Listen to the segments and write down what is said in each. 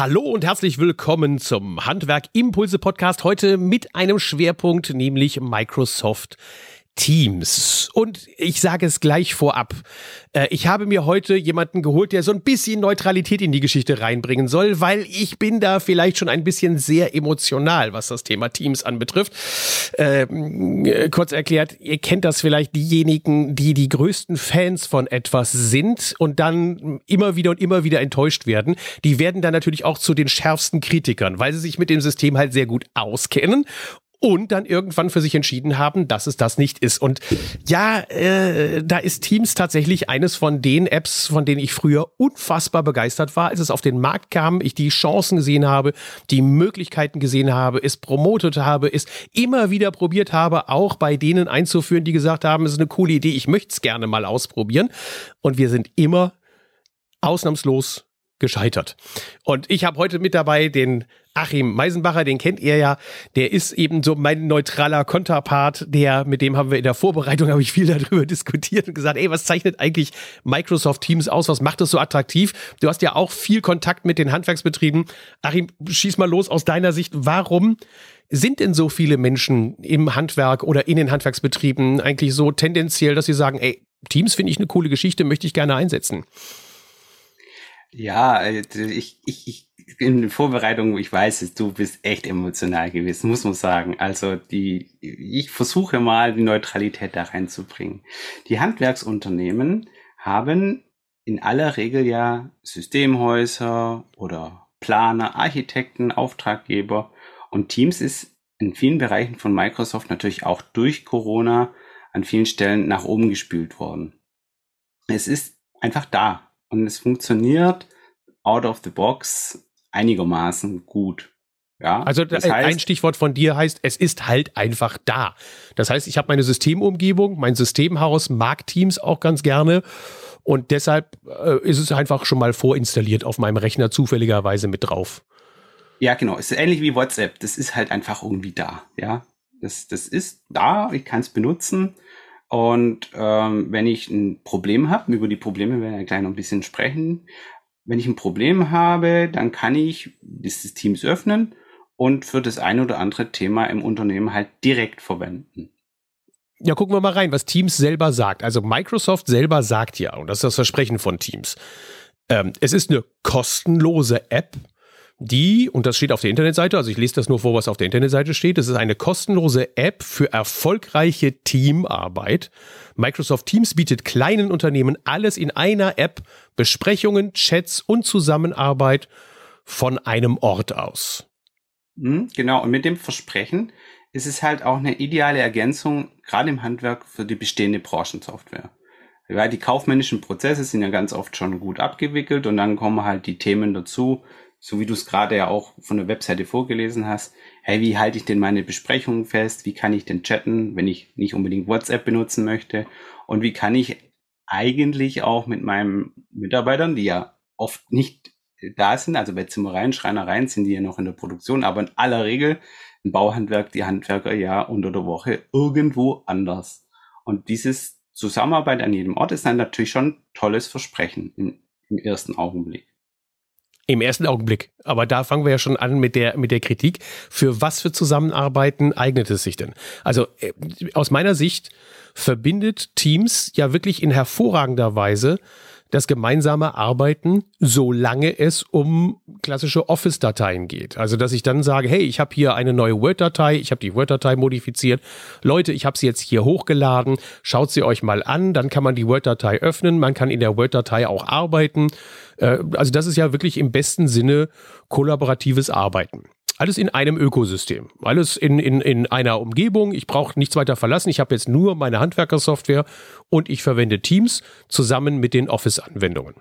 Hallo und herzlich willkommen zum Handwerk Impulse Podcast. Heute mit einem Schwerpunkt, nämlich Microsoft Teams. Und ich sage es gleich vorab. Äh, ich habe mir heute jemanden geholt, der so ein bisschen Neutralität in die Geschichte reinbringen soll, weil ich bin da vielleicht schon ein bisschen sehr emotional, was das Thema Teams anbetrifft. Ähm, äh, kurz erklärt, ihr kennt das vielleicht diejenigen, die die größten Fans von etwas sind und dann immer wieder und immer wieder enttäuscht werden. Die werden dann natürlich auch zu den schärfsten Kritikern, weil sie sich mit dem System halt sehr gut auskennen und dann irgendwann für sich entschieden haben, dass es das nicht ist. Und ja, äh, da ist Teams tatsächlich eines von den Apps, von denen ich früher unfassbar begeistert war, als es auf den Markt kam, ich die Chancen gesehen habe, die Möglichkeiten gesehen habe, es promotet habe, es immer wieder probiert habe, auch bei denen einzuführen, die gesagt haben, es ist eine coole Idee, ich möchte es gerne mal ausprobieren. Und wir sind immer ausnahmslos gescheitert. Und ich habe heute mit dabei den Achim Meisenbacher, den kennt ihr ja. Der ist eben so mein neutraler Konterpart, der, mit dem haben wir in der Vorbereitung, habe ich viel darüber diskutiert und gesagt, ey, was zeichnet eigentlich Microsoft Teams aus? Was macht das so attraktiv? Du hast ja auch viel Kontakt mit den Handwerksbetrieben. Achim, schieß mal los aus deiner Sicht. Warum sind denn so viele Menschen im Handwerk oder in den Handwerksbetrieben eigentlich so tendenziell, dass sie sagen, ey, Teams finde ich eine coole Geschichte, möchte ich gerne einsetzen? Ja, äh, ich, ich, ich in Vorbereitung, ich weiß es, du bist echt emotional gewesen, muss man sagen. Also die, ich versuche mal die Neutralität da reinzubringen. Die Handwerksunternehmen haben in aller Regel ja Systemhäuser oder Planer, Architekten, Auftraggeber und Teams ist in vielen Bereichen von Microsoft natürlich auch durch Corona an vielen Stellen nach oben gespült worden. Es ist einfach da und es funktioniert out of the box einigermaßen gut. Ja, also das heißt, ein Stichwort von dir heißt, es ist halt einfach da. Das heißt, ich habe meine Systemumgebung, mein Systemhaus mag Teams auch ganz gerne und deshalb äh, ist es einfach schon mal vorinstalliert auf meinem Rechner zufälligerweise mit drauf. Ja, genau. Es ist ähnlich wie WhatsApp. Das ist halt einfach irgendwie da. Ja, das, das ist da. Ich kann es benutzen. Und ähm, wenn ich ein Problem habe, über die Probleme werden wir gleich noch ein bisschen sprechen. Wenn ich ein Problem habe, dann kann ich das Teams öffnen und für das eine oder andere Thema im Unternehmen halt direkt verwenden. Ja, gucken wir mal rein, was Teams selber sagt. Also Microsoft selber sagt ja, und das ist das Versprechen von Teams, ähm, es ist eine kostenlose App, die, und das steht auf der Internetseite, also ich lese das nur vor, was auf der Internetseite steht, es ist eine kostenlose App für erfolgreiche Teamarbeit. Microsoft Teams bietet kleinen Unternehmen alles in einer App, Besprechungen, Chats und Zusammenarbeit von einem Ort aus. Mhm, genau, und mit dem Versprechen ist es halt auch eine ideale Ergänzung, gerade im Handwerk, für die bestehende Branchensoftware. Weil die kaufmännischen Prozesse sind ja ganz oft schon gut abgewickelt und dann kommen halt die Themen dazu, so wie du es gerade ja auch von der Webseite vorgelesen hast, hey, wie halte ich denn meine Besprechungen fest? Wie kann ich denn chatten, wenn ich nicht unbedingt WhatsApp benutzen möchte? Und wie kann ich eigentlich auch mit meinen Mitarbeitern, die ja oft nicht da sind, also bei Zimmereien, Schreinereien sind die ja noch in der Produktion, aber in aller Regel im Bauhandwerk die Handwerker ja unter der Woche irgendwo anders. Und dieses Zusammenarbeit an jedem Ort ist dann natürlich schon tolles Versprechen im, im ersten Augenblick. Im ersten Augenblick. Aber da fangen wir ja schon an mit der, mit der Kritik. Für was für Zusammenarbeiten eignet es sich denn? Also äh, aus meiner Sicht verbindet Teams ja wirklich in hervorragender Weise das gemeinsame Arbeiten, solange es um klassische Office-Dateien geht. Also, dass ich dann sage, hey, ich habe hier eine neue Word-Datei, ich habe die Word-Datei modifiziert. Leute, ich habe sie jetzt hier hochgeladen, schaut sie euch mal an, dann kann man die Word-Datei öffnen, man kann in der Word-Datei auch arbeiten. Äh, also, das ist ja wirklich im besten Sinne kollaboratives Arbeiten. Alles in einem Ökosystem. Alles in, in, in einer Umgebung. Ich brauche nichts weiter verlassen. Ich habe jetzt nur meine Handwerkersoftware und ich verwende Teams zusammen mit den Office-Anwendungen.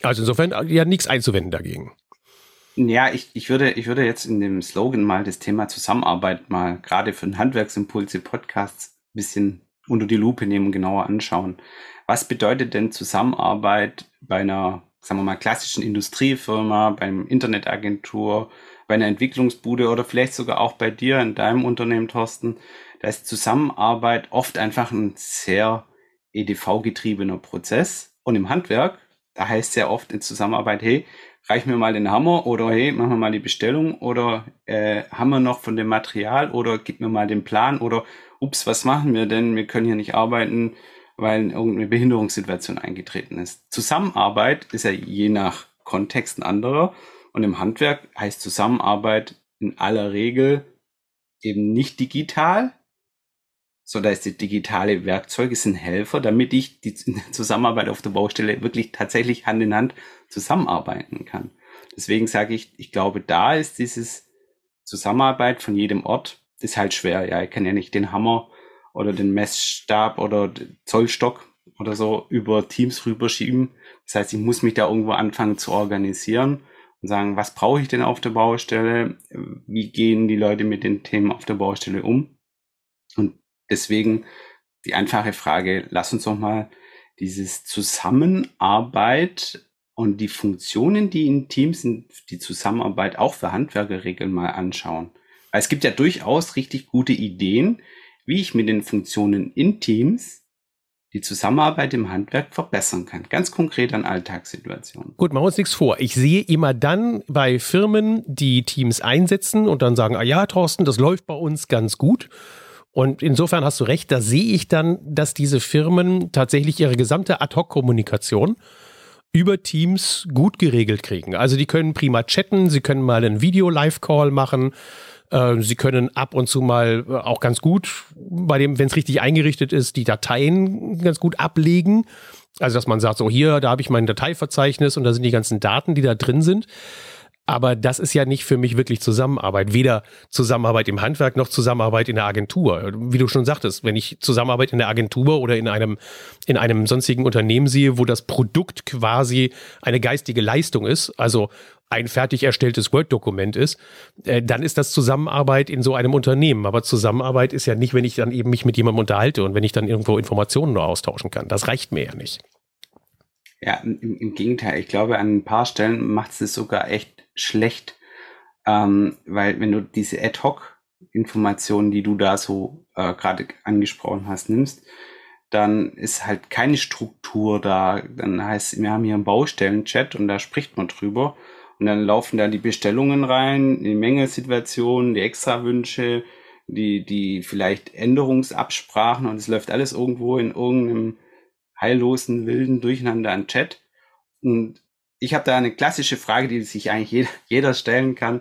Also insofern ja nichts einzuwenden dagegen. Ja, ich, ich, würde, ich würde jetzt in dem Slogan mal das Thema Zusammenarbeit mal gerade für den Handwerksimpulse Podcasts ein bisschen unter die Lupe nehmen genauer anschauen. Was bedeutet denn Zusammenarbeit bei einer, sagen wir mal, klassischen Industriefirma, beim Internetagentur, bei einer Entwicklungsbude oder vielleicht sogar auch bei dir in deinem Unternehmen, Thorsten, da ist Zusammenarbeit oft einfach ein sehr EDV-getriebener Prozess. Und im Handwerk, da heißt sehr oft in Zusammenarbeit, hey, reich mir mal den Hammer oder hey, machen wir mal die Bestellung oder äh, haben wir noch von dem Material oder gib mir mal den Plan oder ups, was machen wir denn? Wir können hier nicht arbeiten, weil irgendeine Behinderungssituation eingetreten ist. Zusammenarbeit ist ja je nach Kontext ein anderer und im Handwerk heißt Zusammenarbeit in aller Regel eben nicht digital, so da ist die digitale Werkzeuge sind Helfer, damit ich die Zusammenarbeit auf der Baustelle wirklich tatsächlich Hand in Hand zusammenarbeiten kann. Deswegen sage ich, ich glaube, da ist dieses Zusammenarbeit von jedem Ort, ist halt schwer. Ja, ich kann ja nicht den Hammer oder den Messstab oder den Zollstock oder so über Teams rüberschieben. Das heißt, ich muss mich da irgendwo anfangen zu organisieren und sagen, was brauche ich denn auf der Baustelle? Wie gehen die Leute mit den Themen auf der Baustelle um? Und deswegen die einfache Frage, lass uns doch mal dieses Zusammenarbeit und die Funktionen, die in Teams sind, die Zusammenarbeit auch für Handwerkerregeln mal anschauen. Weil es gibt ja durchaus richtig gute Ideen, wie ich mit den Funktionen in Teams die Zusammenarbeit im Handwerk verbessern kann. Ganz konkret an Alltagssituationen. Gut, machen wir uns nichts vor. Ich sehe immer dann bei Firmen, die Teams einsetzen und dann sagen, ah ja, Thorsten, das läuft bei uns ganz gut. Und insofern hast du recht, da sehe ich dann, dass diese Firmen tatsächlich ihre gesamte Ad-Hoc-Kommunikation über Teams gut geregelt kriegen. Also die können prima chatten, sie können mal einen Video-Live-Call machen, äh, sie können ab und zu mal äh, auch ganz gut, bei dem, wenn es richtig eingerichtet ist, die Dateien ganz gut ablegen. Also dass man sagt, so hier, da habe ich mein Dateiverzeichnis und da sind die ganzen Daten, die da drin sind. Aber das ist ja nicht für mich wirklich Zusammenarbeit. Weder Zusammenarbeit im Handwerk noch Zusammenarbeit in der Agentur. Wie du schon sagtest, wenn ich Zusammenarbeit in der Agentur oder in einem, in einem sonstigen Unternehmen sehe, wo das Produkt quasi eine geistige Leistung ist, also ein fertig erstelltes Word-Dokument ist, äh, dann ist das Zusammenarbeit in so einem Unternehmen. Aber Zusammenarbeit ist ja nicht, wenn ich dann eben mich mit jemandem unterhalte und wenn ich dann irgendwo Informationen nur austauschen kann. Das reicht mir ja nicht. Ja, im, im Gegenteil. Ich glaube, an ein paar Stellen macht es sogar echt schlecht, ähm, weil wenn du diese Ad-Hoc-Informationen, die du da so äh, gerade angesprochen hast, nimmst, dann ist halt keine Struktur da. Dann heißt, wir haben hier einen Baustellen-Chat und da spricht man drüber. Und dann laufen da die Bestellungen rein, die Mängelsituationen, die Extrawünsche, die, die vielleicht Änderungsabsprachen und es läuft alles irgendwo in irgendeinem heillosen, wilden Durcheinander an Chat. Und ich habe da eine klassische Frage, die sich eigentlich jeder, jeder stellen kann,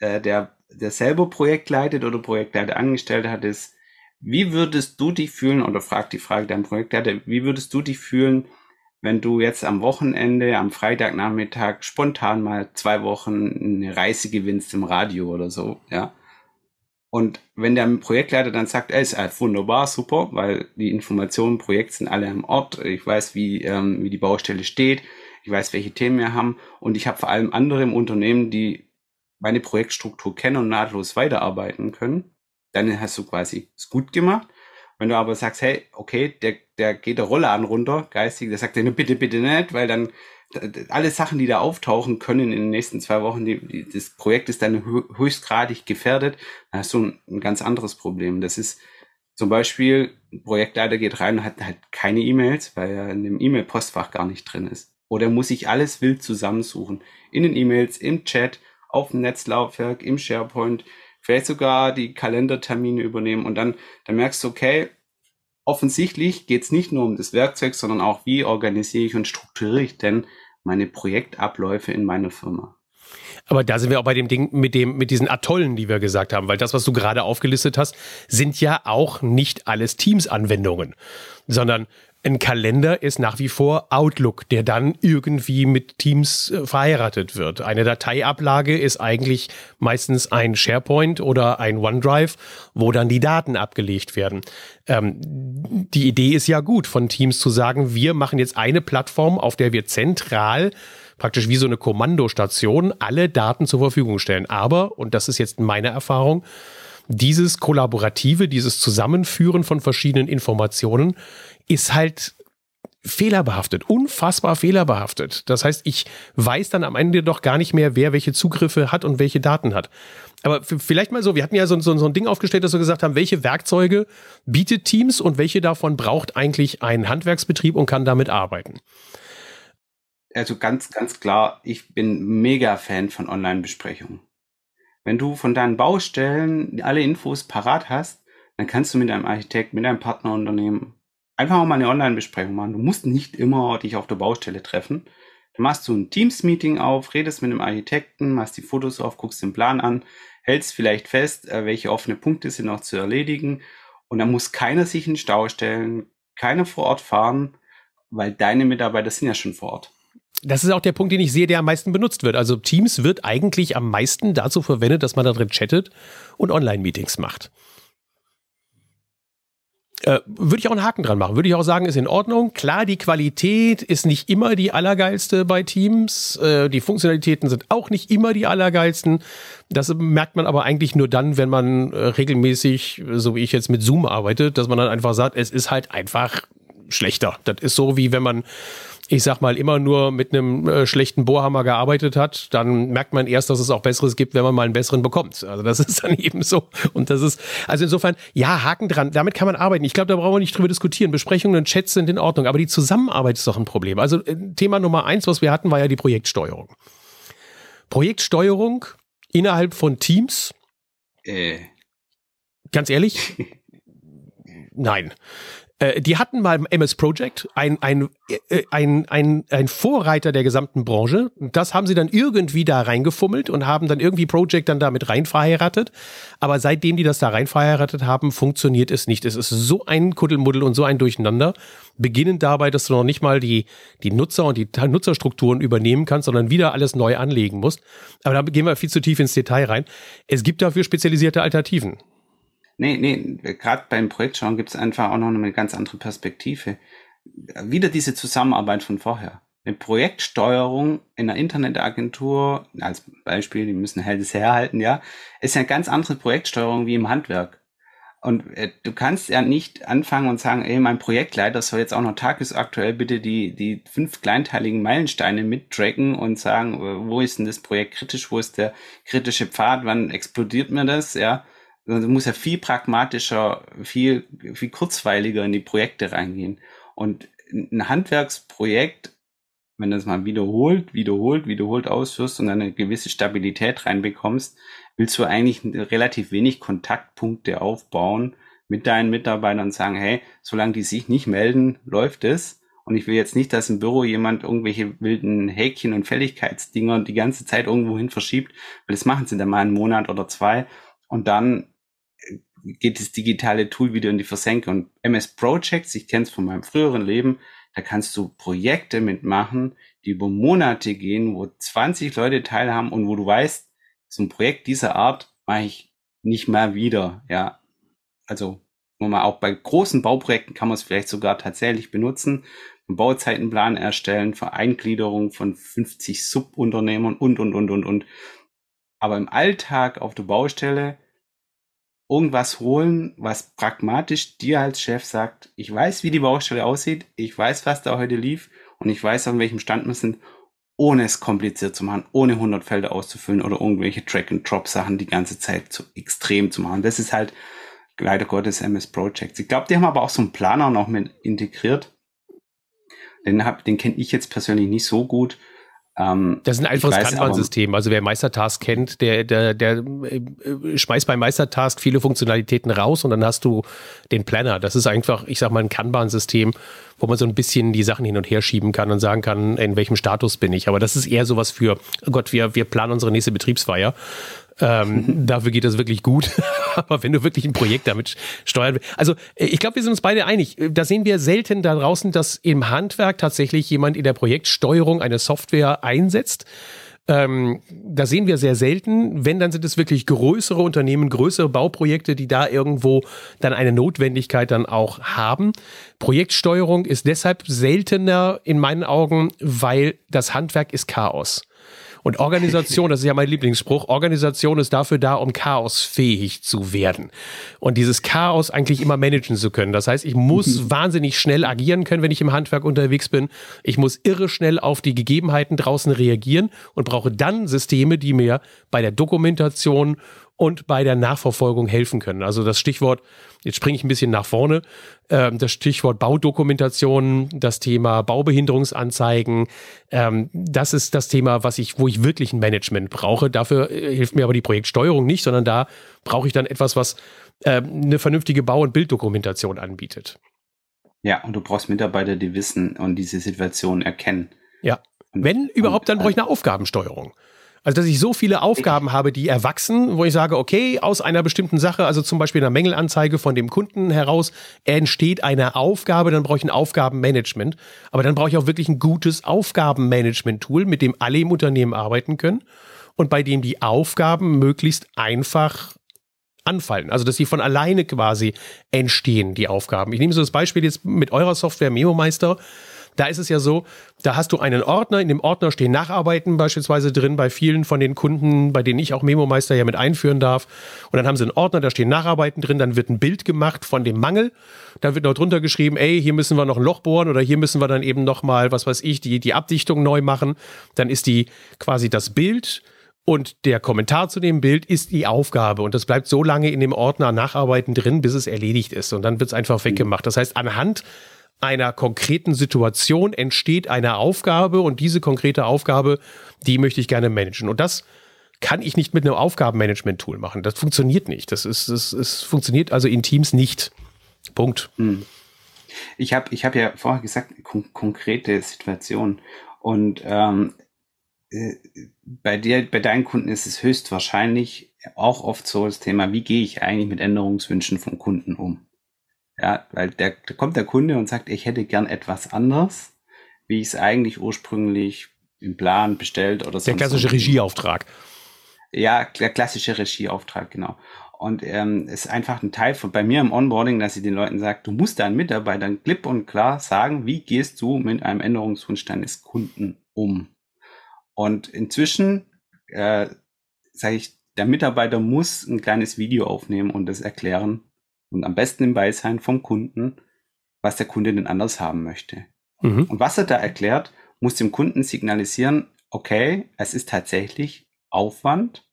äh, der, der selber Projekt leitet oder Projektleiter angestellt hat, ist, wie würdest du dich fühlen, oder fragt die Frage deinem Projektleiter, wie würdest du dich fühlen, wenn du jetzt am Wochenende, am Freitagnachmittag spontan mal zwei Wochen eine Reise gewinnst im Radio oder so, ja? Und wenn der Projektleiter dann sagt, ey, ist halt wunderbar, super, weil die Informationen, Projekt sind alle am Ort, ich weiß, wie, ähm, wie die Baustelle steht, ich weiß, welche Themen wir haben und ich habe vor allem andere im Unternehmen, die meine Projektstruktur kennen und nahtlos weiterarbeiten können, dann hast du quasi es gut gemacht. Wenn du aber sagst, hey, okay, der, der geht der Rollladen runter, geistig, der sagt dir bitte, bitte nicht, weil dann alle Sachen, die da auftauchen können in den nächsten zwei Wochen, die, die, das Projekt ist dann höchstgradig gefährdet, dann hast du ein, ein ganz anderes Problem. Das ist zum Beispiel, ein Projektleiter geht rein und hat halt keine E-Mails, weil er in dem E-Mail-Postfach gar nicht drin ist. Oder muss ich alles wild zusammensuchen? In den E-Mails, im Chat, auf dem Netzlaufwerk, im SharePoint, vielleicht sogar die Kalendertermine übernehmen und dann, dann merkst du, okay, offensichtlich geht es nicht nur um das Werkzeug, sondern auch, wie organisiere ich und strukturiere ich denn meine Projektabläufe in meiner Firma. Aber da sind wir auch bei dem Ding mit dem, mit diesen Atollen, die wir gesagt haben, weil das, was du gerade aufgelistet hast, sind ja auch nicht alles Teams-Anwendungen, sondern ein Kalender ist nach wie vor Outlook, der dann irgendwie mit Teams äh, verheiratet wird. Eine Dateiablage ist eigentlich meistens ein SharePoint oder ein OneDrive, wo dann die Daten abgelegt werden. Ähm, die Idee ist ja gut, von Teams zu sagen, wir machen jetzt eine Plattform, auf der wir zentral praktisch wie so eine Kommandostation alle Daten zur Verfügung stellen. Aber, und das ist jetzt meine Erfahrung, dieses Kollaborative, dieses Zusammenführen von verschiedenen Informationen ist halt fehlerbehaftet, unfassbar fehlerbehaftet. Das heißt, ich weiß dann am Ende doch gar nicht mehr, wer welche Zugriffe hat und welche Daten hat. Aber vielleicht mal so, wir hatten ja so, so, so ein Ding aufgestellt, dass wir gesagt haben, welche Werkzeuge bietet Teams und welche davon braucht eigentlich ein Handwerksbetrieb und kann damit arbeiten. also ganz, ganz klar, ich bin mega Fan von Online-Besprechungen. Wenn du von deinen Baustellen alle Infos parat hast, dann kannst du mit deinem Architekt, mit deinem Partnerunternehmen einfach auch mal eine Online-Besprechung machen. Du musst nicht immer dich auf der Baustelle treffen. Dann machst du ein Teams-Meeting auf, redest mit dem Architekten, machst die Fotos auf, guckst den Plan an, hältst vielleicht fest, äh, welche offene Punkte sind noch zu erledigen. Und dann muss keiner sich in den Stau stellen, keiner vor Ort fahren, weil deine Mitarbeiter sind ja schon vor Ort. Das ist auch der Punkt, den ich sehe, der am meisten benutzt wird. Also Teams wird eigentlich am meisten dazu verwendet, dass man da drin chattet und Online-Meetings macht. Äh, würde ich auch einen Haken dran machen. Würde ich auch sagen, ist in Ordnung. Klar, die Qualität ist nicht immer die allergeilste bei Teams. Äh, die Funktionalitäten sind auch nicht immer die allergeilsten. Das merkt man aber eigentlich nur dann, wenn man äh, regelmäßig, so wie ich jetzt mit Zoom arbeitet, dass man dann einfach sagt, es ist halt einfach schlechter. Das ist so, wie wenn man ich sag mal, immer nur mit einem äh, schlechten Bohrhammer gearbeitet hat, dann merkt man erst, dass es auch Besseres gibt, wenn man mal einen besseren bekommt. Also das ist dann eben so. Und das ist, also insofern, ja, Haken dran, damit kann man arbeiten. Ich glaube, da brauchen wir nicht drüber diskutieren. Besprechungen und Chats sind in Ordnung, aber die Zusammenarbeit ist doch ein Problem. Also äh, Thema Nummer eins, was wir hatten, war ja die Projektsteuerung. Projektsteuerung innerhalb von Teams. Äh. Ganz ehrlich? Nein. Äh, die hatten mal MS Project ein, ein, äh, ein, ein, ein Vorreiter der gesamten Branche. Das haben sie dann irgendwie da reingefummelt und haben dann irgendwie Project dann damit rein verheiratet. Aber seitdem die das da rein verheiratet haben, funktioniert es nicht. Es ist so ein Kuddelmuddel und so ein Durcheinander. Beginnend dabei, dass du noch nicht mal die, die Nutzer und die Nutzerstrukturen übernehmen kannst, sondern wieder alles neu anlegen musst. Aber da gehen wir viel zu tief ins Detail rein. Es gibt dafür spezialisierte Alternativen. Nee, nee, gerade beim Projektschauen gibt es einfach auch noch eine ganz andere Perspektive. Wieder diese Zusammenarbeit von vorher. Eine Projektsteuerung in einer Internetagentur, als Beispiel, die müssen halt herhalten, ja, ist eine ganz andere Projektsteuerung wie im Handwerk. Und äh, du kannst ja nicht anfangen und sagen, ey, mein Projektleiter soll jetzt auch noch tagesaktuell bitte die, die fünf kleinteiligen Meilensteine mittracken und sagen, wo ist denn das Projekt kritisch, wo ist der kritische Pfad, wann explodiert mir das, ja. Du musst ja viel pragmatischer, viel, viel kurzweiliger in die Projekte reingehen. Und ein Handwerksprojekt, wenn du es mal wiederholt, wiederholt, wiederholt ausführst und eine gewisse Stabilität reinbekommst, willst du eigentlich relativ wenig Kontaktpunkte aufbauen mit deinen Mitarbeitern und sagen, hey, solange die sich nicht melden, läuft es. Und ich will jetzt nicht, dass im Büro jemand irgendwelche wilden Häkchen und Fälligkeitsdinger die ganze Zeit irgendwo hin verschiebt, weil das machen sie dann mal einen Monat oder zwei. Und dann geht das digitale Tool wieder in die Versenke. Und MS Projects, ich kenne es von meinem früheren Leben, da kannst du Projekte mitmachen, die über Monate gehen, wo 20 Leute teilhaben und wo du weißt, so ein Projekt dieser Art mache ich nicht mehr wieder. Ja, also mal auch bei großen Bauprojekten kann man es vielleicht sogar tatsächlich benutzen. Einen Bauzeitenplan erstellen, Vereingliederung von 50 Subunternehmern und, und, und, und, und. Aber im Alltag auf der Baustelle irgendwas holen, was pragmatisch dir als Chef sagt, ich weiß, wie die Baustelle aussieht, ich weiß, was da heute lief und ich weiß, an welchem Stand wir sind, ohne es kompliziert zu machen, ohne 100 Felder auszufüllen oder irgendwelche Track-and-Drop-Sachen die ganze Zeit zu extrem zu machen. Das ist halt leider Gottes MS Projects. Ich glaube, die haben aber auch so einen Planer noch mit integriert. Den, den kenne ich jetzt persönlich nicht so gut. Ähm, das ist ein einfaches Kanban-System. Also wer Meistertask kennt, der, der, der äh, schmeißt bei Meistertask viele Funktionalitäten raus und dann hast du den Planner. Das ist einfach, ich sag mal, ein Kanban-System, wo man so ein bisschen die Sachen hin und her schieben kann und sagen kann, in welchem Status bin ich. Aber das ist eher sowas für, oh Gott, wir, wir planen unsere nächste Betriebsfeier. Ähm, dafür geht das wirklich gut. Aber wenn du wirklich ein Projekt damit steuern willst. Also, äh, ich glaube, wir sind uns beide einig. Da sehen wir selten da draußen, dass im Handwerk tatsächlich jemand in der Projektsteuerung eine Software einsetzt. Ähm, da sehen wir sehr selten. Wenn, dann sind es wirklich größere Unternehmen, größere Bauprojekte, die da irgendwo dann eine Notwendigkeit dann auch haben. Projektsteuerung ist deshalb seltener in meinen Augen, weil das Handwerk ist Chaos. Und Organisation, das ist ja mein Lieblingsspruch, Organisation ist dafür da, um chaosfähig zu werden. Und dieses Chaos eigentlich immer managen zu können. Das heißt, ich muss mhm. wahnsinnig schnell agieren können, wenn ich im Handwerk unterwegs bin. Ich muss irre schnell auf die Gegebenheiten draußen reagieren und brauche dann Systeme, die mir bei der Dokumentation und bei der Nachverfolgung helfen können. Also das Stichwort, jetzt springe ich ein bisschen nach vorne, äh, das Stichwort Baudokumentation, das Thema Baubehinderungsanzeigen, ähm, das ist das Thema, was ich, wo ich wirklich ein Management brauche. Dafür äh, hilft mir aber die Projektsteuerung nicht, sondern da brauche ich dann etwas, was äh, eine vernünftige Bau- und Bilddokumentation anbietet. Ja, und du brauchst Mitarbeiter, die wissen und diese Situation erkennen. Ja. Wenn überhaupt, dann brauche ich eine Aufgabensteuerung. Also, dass ich so viele Aufgaben habe, die erwachsen, wo ich sage, okay, aus einer bestimmten Sache, also zum Beispiel einer Mängelanzeige von dem Kunden heraus, entsteht eine Aufgabe, dann brauche ich ein Aufgabenmanagement. Aber dann brauche ich auch wirklich ein gutes Aufgabenmanagement-Tool, mit dem alle im Unternehmen arbeiten können und bei dem die Aufgaben möglichst einfach anfallen. Also, dass sie von alleine quasi entstehen, die Aufgaben. Ich nehme so das Beispiel jetzt mit eurer Software Memo Meister. Da ist es ja so, da hast du einen Ordner, in dem Ordner stehen Nacharbeiten beispielsweise drin, bei vielen von den Kunden, bei denen ich auch Memo Meister ja mit einführen darf. Und dann haben sie einen Ordner, da stehen Nacharbeiten drin, dann wird ein Bild gemacht von dem Mangel. Da wird noch drunter geschrieben, ey, hier müssen wir noch ein Loch bohren oder hier müssen wir dann eben noch mal, was weiß ich, die, die Abdichtung neu machen. Dann ist die quasi das Bild und der Kommentar zu dem Bild ist die Aufgabe. Und das bleibt so lange in dem Ordner Nacharbeiten drin, bis es erledigt ist. Und dann wird es einfach weggemacht. Das heißt, anhand einer konkreten Situation entsteht eine Aufgabe und diese konkrete Aufgabe, die möchte ich gerne managen. Und das kann ich nicht mit einem Aufgabenmanagement-Tool machen. Das funktioniert nicht. Das ist, es, es funktioniert also in Teams nicht. Punkt. Hm. Ich habe ich hab ja vorher gesagt, kon konkrete Situation. Und ähm, äh, bei dir, bei deinen Kunden ist es höchstwahrscheinlich auch oft so das Thema, wie gehe ich eigentlich mit Änderungswünschen vom Kunden um? Ja, weil der, da kommt der Kunde und sagt, ich hätte gern etwas anderes, wie ich es eigentlich ursprünglich im Plan bestellt oder so. Der klassische so. Regieauftrag. Ja, der klassische Regieauftrag, genau. Und ähm, ist einfach ein Teil von bei mir im Onboarding, dass ich den Leuten sage, du musst deinen Mitarbeitern klipp und klar sagen, wie gehst du mit einem Änderungswunsch deines Kunden um. Und inzwischen äh, sage ich, der Mitarbeiter muss ein kleines Video aufnehmen und das erklären, und am besten im Beisein vom Kunden, was der Kunde denn anders haben möchte. Mhm. Und was er da erklärt, muss dem Kunden signalisieren, okay, es ist tatsächlich Aufwand.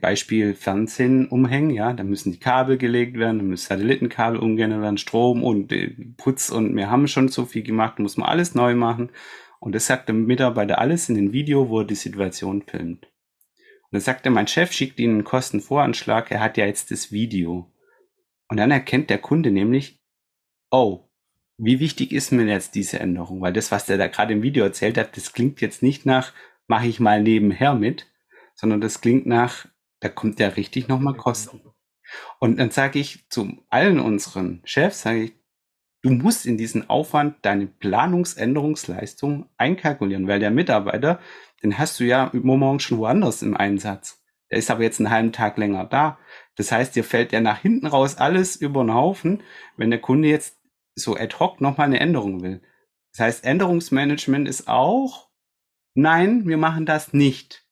Beispiel Fernsehen umhängen, ja, da müssen die Kabel gelegt werden, da müssen Satellitenkabel umgehen werden, Strom und äh, Putz und wir haben schon so viel gemacht, muss man alles neu machen. Und das sagt der Mitarbeiter alles in dem Video, wo er die Situation filmt. Und dann sagt er, mein Chef schickt Ihnen einen Kostenvoranschlag, er hat ja jetzt das Video. Und dann erkennt der Kunde nämlich, oh, wie wichtig ist mir jetzt diese Änderung? Weil das, was der da gerade im Video erzählt hat, das klingt jetzt nicht nach, mache ich mal nebenher mit, sondern das klingt nach, da kommt ja richtig nochmal Kosten. Und dann sage ich zu allen unseren Chefs, sage ich, du musst in diesen Aufwand deine Planungsänderungsleistung einkalkulieren, weil der Mitarbeiter, den hast du ja morgen schon woanders im Einsatz. Der ist aber jetzt einen halben Tag länger da. Das heißt, dir fällt ja nach hinten raus alles über den Haufen, wenn der Kunde jetzt so ad hoc nochmal eine Änderung will. Das heißt, Änderungsmanagement ist auch, nein, wir machen das nicht.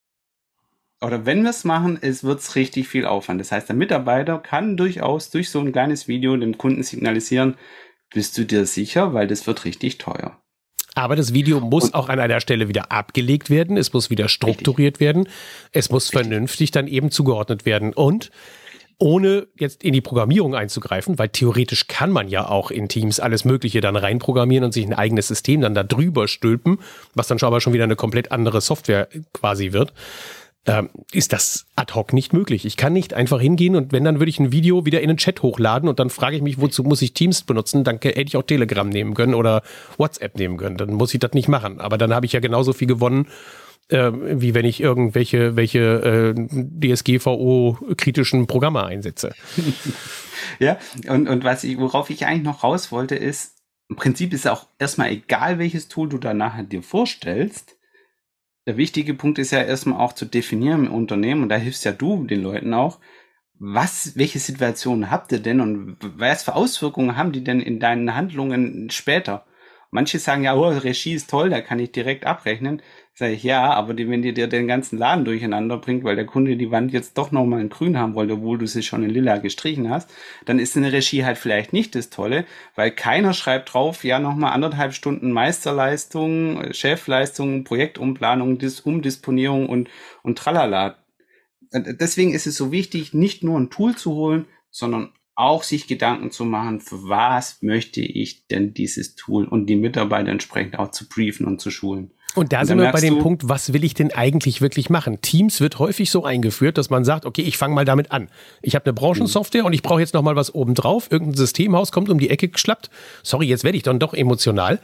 Oder wenn wir es machen, es wird richtig viel Aufwand. Das heißt, der Mitarbeiter kann durchaus durch so ein kleines Video dem Kunden signalisieren, bist du dir sicher, weil das wird richtig teuer. Aber das Video muss und, auch an einer Stelle wieder abgelegt werden. Es muss wieder strukturiert richtig. werden. Es muss richtig. vernünftig dann eben zugeordnet werden. Und ohne jetzt in die Programmierung einzugreifen, weil theoretisch kann man ja auch in Teams alles Mögliche dann reinprogrammieren und sich ein eigenes System dann da drüber stülpen, was dann schon aber schon wieder eine komplett andere Software quasi wird. Ähm, ist das ad hoc nicht möglich. Ich kann nicht einfach hingehen und wenn, dann würde ich ein Video wieder in den Chat hochladen und dann frage ich mich, wozu muss ich Teams benutzen? Dann hätte ich auch Telegram nehmen können oder WhatsApp nehmen können. Dann muss ich das nicht machen. Aber dann habe ich ja genauso viel gewonnen, äh, wie wenn ich irgendwelche welche äh, DSGVO-kritischen Programme einsetze. ja, und, und was ich, worauf ich eigentlich noch raus wollte, ist, im Prinzip ist auch erstmal egal, welches Tool du da nachher dir vorstellst. Der wichtige Punkt ist ja erstmal auch zu definieren im Unternehmen, und da hilfst ja du den Leuten auch, was, welche Situationen habt ihr denn und was für Auswirkungen haben die denn in deinen Handlungen später? Manche sagen ja, oh, Regie ist toll, da kann ich direkt abrechnen. Sag ich, ja, aber die, wenn dir dir den ganzen Laden durcheinander bringt, weil der Kunde die Wand jetzt doch nochmal in grün haben wollte, obwohl du sie schon in lila gestrichen hast, dann ist eine Regie halt vielleicht nicht das Tolle, weil keiner schreibt drauf, ja, nochmal anderthalb Stunden Meisterleistung, Chefleistung, Projektumplanung, Dis Umdisponierung und, und tralala. deswegen ist es so wichtig, nicht nur ein Tool zu holen, sondern auch sich Gedanken zu machen, für was möchte ich denn dieses Tool und die Mitarbeiter entsprechend auch zu briefen und zu schulen. Und da und sind wir bei dem Punkt, was will ich denn eigentlich wirklich machen? Teams wird häufig so eingeführt, dass man sagt, okay, ich fange mal damit an. Ich habe eine Branchensoftware mhm. und ich brauche jetzt noch mal was obendrauf. Irgendein Systemhaus kommt um die Ecke geschlappt. Sorry, jetzt werde ich dann doch emotional.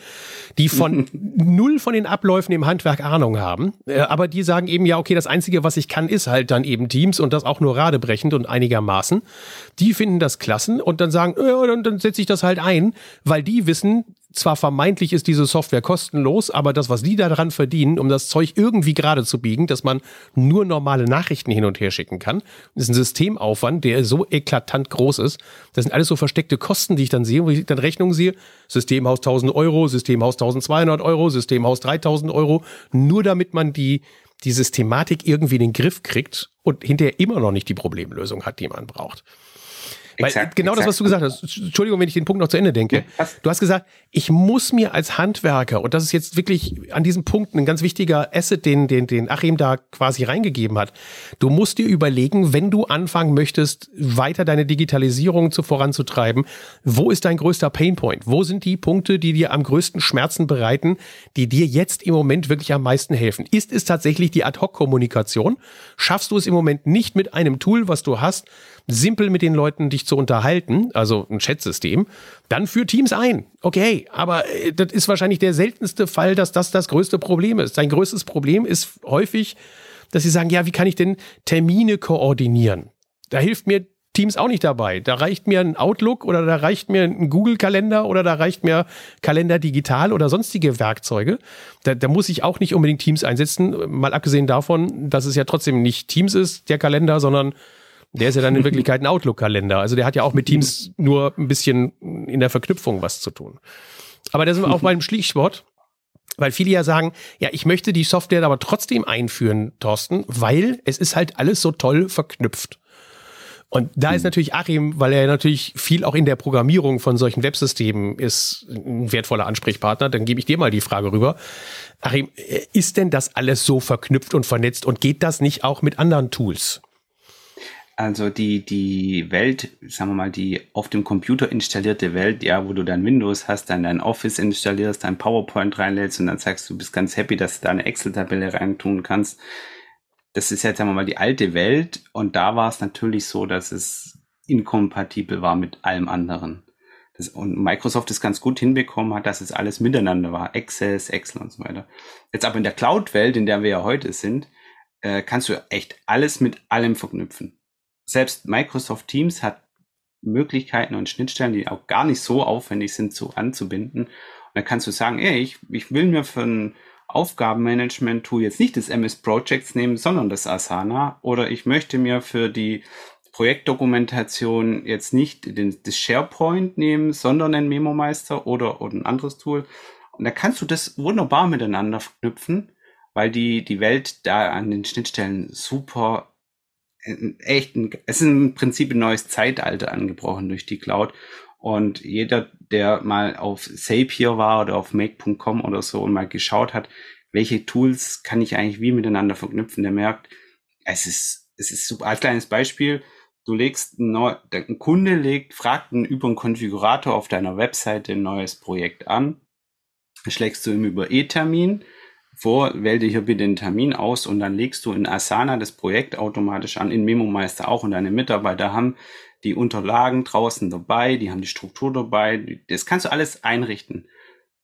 Die von null von den Abläufen im Handwerk Ahnung haben. Äh, aber die sagen eben, ja, okay, das Einzige, was ich kann, ist halt dann eben Teams und das auch nur radebrechend und einigermaßen. Die finden das klassen und dann sagen, ja, dann, dann setze ich das halt ein, weil die wissen, zwar vermeintlich ist diese Software kostenlos, aber das, was die daran verdienen, um das Zeug irgendwie gerade zu biegen, dass man nur normale Nachrichten hin und her schicken kann, ist ein Systemaufwand, der so eklatant groß ist. Das sind alles so versteckte Kosten, die ich dann sehe, wo ich dann Rechnungen sehe. Systemhaus 1000 Euro, Systemhaus 1200 Euro, Systemhaus 3000 Euro, nur damit man die, die Systematik irgendwie in den Griff kriegt und hinterher immer noch nicht die Problemlösung hat, die man braucht. Exakt, genau exakt. das, was du gesagt hast. Entschuldigung, wenn ich den Punkt noch zu Ende denke. Ja, du hast gesagt, ich muss mir als Handwerker, und das ist jetzt wirklich an diesem Punkt ein ganz wichtiger Asset, den, den, den Achim da quasi reingegeben hat. Du musst dir überlegen, wenn du anfangen möchtest, weiter deine Digitalisierung zu voranzutreiben, wo ist dein größter Painpoint? Wo sind die Punkte, die dir am größten Schmerzen bereiten, die dir jetzt im Moment wirklich am meisten helfen? Ist es tatsächlich die Ad-Hoc-Kommunikation? Schaffst du es im Moment nicht mit einem Tool, was du hast, simpel mit den Leuten dich zu unterhalten, also ein Chatsystem, dann führ Teams ein. Okay, aber äh, das ist wahrscheinlich der seltenste Fall, dass das das größte Problem ist. Sein größtes Problem ist häufig, dass sie sagen, ja, wie kann ich denn Termine koordinieren? Da hilft mir Teams auch nicht dabei. Da reicht mir ein Outlook oder da reicht mir ein Google-Kalender oder da reicht mir Kalender digital oder sonstige Werkzeuge. Da, da, muss ich auch nicht unbedingt Teams einsetzen, mal abgesehen davon, dass es ja trotzdem nicht Teams ist, der Kalender, sondern der ist ja dann in Wirklichkeit ein Outlook-Kalender. Also der hat ja auch mit Teams nur ein bisschen in der Verknüpfung was zu tun. Aber da sind wir auch beim Stichwort. Weil viele ja sagen, ja, ich möchte die Software aber trotzdem einführen, Thorsten, weil es ist halt alles so toll verknüpft. Und da ist natürlich Achim, weil er natürlich viel auch in der Programmierung von solchen Websystemen ist, ein wertvoller Ansprechpartner. Dann gebe ich dir mal die Frage rüber. Achim, ist denn das alles so verknüpft und vernetzt und geht das nicht auch mit anderen Tools? Also die, die Welt, sagen wir mal, die auf dem Computer installierte Welt, ja, wo du dein Windows hast, dann dein Office installierst, dein PowerPoint reinlädst und dann sagst du, bist ganz happy, dass du da eine Excel-Tabelle reintun kannst. Das ist jetzt, sagen wir mal, die alte Welt und da war es natürlich so, dass es inkompatibel war mit allem anderen. Das, und Microsoft es ganz gut hinbekommen hat, dass es alles miteinander war. Access, Excel und so weiter. Jetzt aber in der Cloud-Welt, in der wir ja heute sind, äh, kannst du echt alles mit allem verknüpfen selbst Microsoft Teams hat Möglichkeiten und Schnittstellen, die auch gar nicht so aufwendig sind, so anzubinden. Und da kannst du sagen, ey, ich, ich will mir für ein Aufgabenmanagement-Tool jetzt nicht das MS Projects nehmen, sondern das Asana. Oder ich möchte mir für die Projektdokumentation jetzt nicht den, das SharePoint nehmen, sondern einen Memo-Meister oder, oder ein anderes Tool. Und da kannst du das wunderbar miteinander verknüpfen, weil die, die Welt da an den Schnittstellen super echt ein, es ist im Prinzip ein neues Zeitalter angebrochen durch die Cloud. Und jeder, der mal auf Zapier war oder auf make.com oder so und mal geschaut hat, welche Tools kann ich eigentlich wie miteinander verknüpfen, der merkt, es ist, es ist super. Als kleines Beispiel, du legst ein, neu, ein Kunde legt, fragt einen über einen Konfigurator auf deiner Webseite ein neues Projekt an, schlägst du ihm über E-Termin, vor, wähl dir hier bitte den Termin aus und dann legst du in Asana das Projekt automatisch an, in MemoMeister auch und deine Mitarbeiter haben die Unterlagen draußen dabei, die haben die Struktur dabei, das kannst du alles einrichten.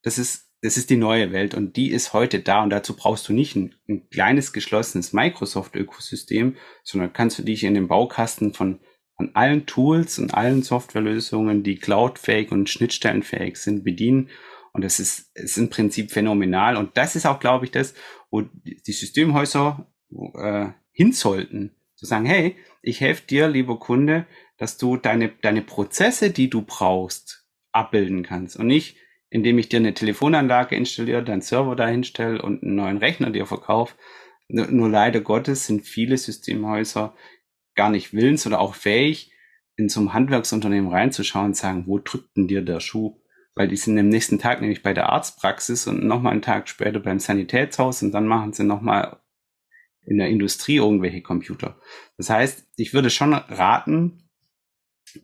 Das ist, das ist die neue Welt und die ist heute da und dazu brauchst du nicht ein, ein kleines geschlossenes Microsoft-Ökosystem, sondern kannst du dich in den Baukasten von, von allen Tools und allen Softwarelösungen, die cloudfähig und schnittstellenfähig sind, bedienen und das ist, ist im Prinzip phänomenal. Und das ist auch, glaube ich, das, wo die Systemhäuser äh, hin sollten. Zu sagen, hey, ich helfe dir, lieber Kunde, dass du deine, deine Prozesse, die du brauchst, abbilden kannst. Und nicht, indem ich dir eine Telefonanlage installiere, deinen Server dahin stelle und einen neuen Rechner dir verkaufe. Nur, leider Gottes sind viele Systemhäuser gar nicht willens oder auch fähig, in so ein Handwerksunternehmen reinzuschauen und sagen, wo drückt denn dir der Schuh? Weil die sind am nächsten Tag nämlich bei der Arztpraxis und nochmal einen Tag später beim Sanitätshaus und dann machen sie nochmal in der Industrie irgendwelche Computer. Das heißt, ich würde schon raten,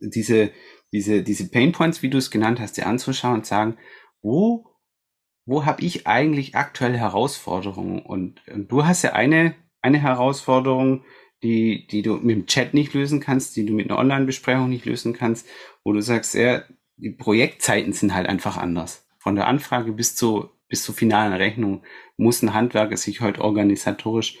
diese, diese, diese Pain Points, wie du es genannt hast, dir anzuschauen und sagen, wo, wo habe ich eigentlich aktuelle Herausforderungen? Und, und du hast ja eine, eine Herausforderung, die, die du mit dem Chat nicht lösen kannst, die du mit einer Online-Besprechung nicht lösen kannst, wo du sagst, ja, die Projektzeiten sind halt einfach anders. Von der Anfrage bis zu, bis zur finalen Rechnung muss ein Handwerker sich heute organisatorisch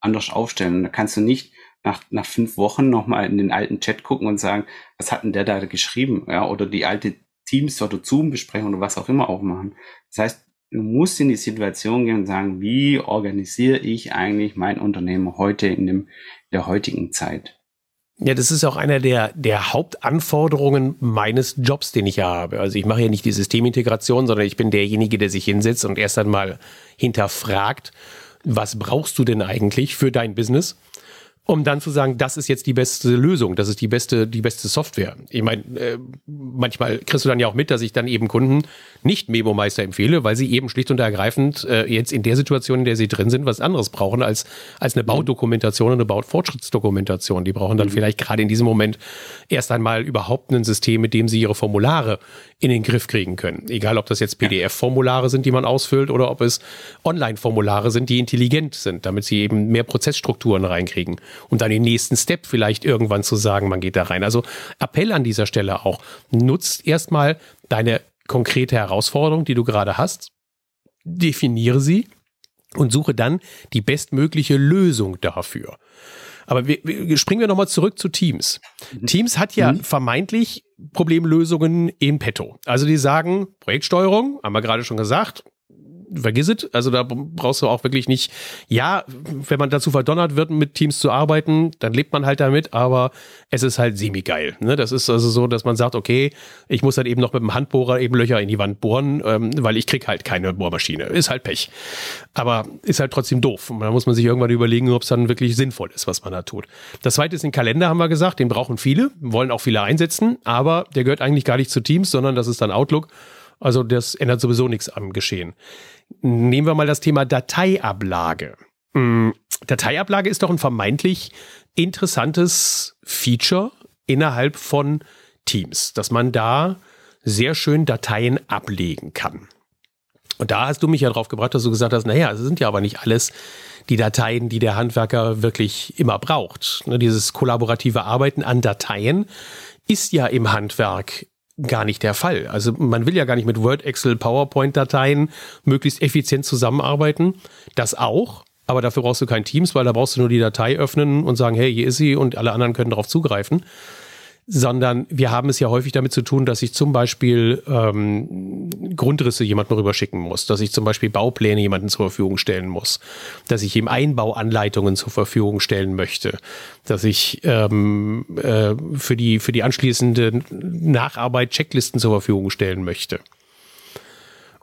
anders aufstellen. Und da kannst du nicht nach, nach fünf Wochen nochmal in den alten Chat gucken und sagen, was hat denn der da geschrieben? Ja, oder die alte Teams oder Zoom-Besprechung oder was auch immer aufmachen. Das heißt, du musst in die Situation gehen und sagen, wie organisiere ich eigentlich mein Unternehmen heute in dem, der heutigen Zeit? Ja, das ist auch einer der, der Hauptanforderungen meines Jobs, den ich ja habe. Also ich mache ja nicht die Systemintegration, sondern ich bin derjenige, der sich hinsetzt und erst einmal hinterfragt, was brauchst du denn eigentlich für dein Business? Um dann zu sagen, das ist jetzt die beste Lösung, das ist die beste, die beste Software. Ich meine, äh, manchmal kriegst du dann ja auch mit, dass ich dann eben Kunden nicht Memo Meister empfehle, weil sie eben schlicht und ergreifend äh, jetzt in der Situation, in der sie drin sind, was anderes brauchen als, als eine Baudokumentation und eine Baufortschrittsdokumentation. Die brauchen dann mhm. vielleicht gerade in diesem Moment erst einmal überhaupt ein System, mit dem sie ihre Formulare in den Griff kriegen können. Egal, ob das jetzt PDF-Formulare sind, die man ausfüllt, oder ob es Online-Formulare sind, die intelligent sind, damit sie eben mehr Prozessstrukturen reinkriegen und dann den nächsten Step vielleicht irgendwann zu sagen, man geht da rein. Also Appell an dieser Stelle auch, nutzt erstmal deine konkrete Herausforderung, die du gerade hast, definiere sie und suche dann die bestmögliche Lösung dafür. Aber wir, wir springen wir nochmal zurück zu Teams. Mhm. Teams hat ja mhm. vermeintlich Problemlösungen in petto. Also die sagen, Projektsteuerung, haben wir gerade schon gesagt, vergiss es. Also da brauchst du auch wirklich nicht, ja, wenn man dazu verdonnert wird, mit Teams zu arbeiten, dann lebt man halt damit, aber es ist halt semi-geil. Ne? Das ist also so, dass man sagt, okay, ich muss halt eben noch mit dem Handbohrer eben Löcher in die Wand bohren, ähm, weil ich krieg halt keine Bohrmaschine. Ist halt Pech. Aber ist halt trotzdem doof. Und da muss man sich irgendwann überlegen, ob es dann wirklich sinnvoll ist, was man da tut. Das zweite ist den Kalender, haben wir gesagt, den brauchen viele, wollen auch viele einsetzen, aber der gehört eigentlich gar nicht zu Teams, sondern das ist dann Outlook. Also das ändert sowieso nichts am Geschehen. Nehmen wir mal das Thema Dateiablage. Hm, Dateiablage ist doch ein vermeintlich interessantes Feature innerhalb von Teams, dass man da sehr schön Dateien ablegen kann. Und da hast du mich ja drauf gebracht, dass du gesagt hast, naja, es sind ja aber nicht alles die Dateien, die der Handwerker wirklich immer braucht. Ne, dieses kollaborative Arbeiten an Dateien ist ja im Handwerk gar nicht der Fall. Also man will ja gar nicht mit Word, Excel, PowerPoint-Dateien möglichst effizient zusammenarbeiten. Das auch, aber dafür brauchst du kein Teams, weil da brauchst du nur die Datei öffnen und sagen, hey, hier ist sie und alle anderen können darauf zugreifen sondern wir haben es ja häufig damit zu tun, dass ich zum Beispiel ähm, Grundrisse jemandem rüberschicken muss, dass ich zum Beispiel Baupläne jemandem zur Verfügung stellen muss, dass ich ihm Einbauanleitungen zur Verfügung stellen möchte, dass ich ähm, äh, für, die, für die anschließende Nacharbeit Checklisten zur Verfügung stellen möchte.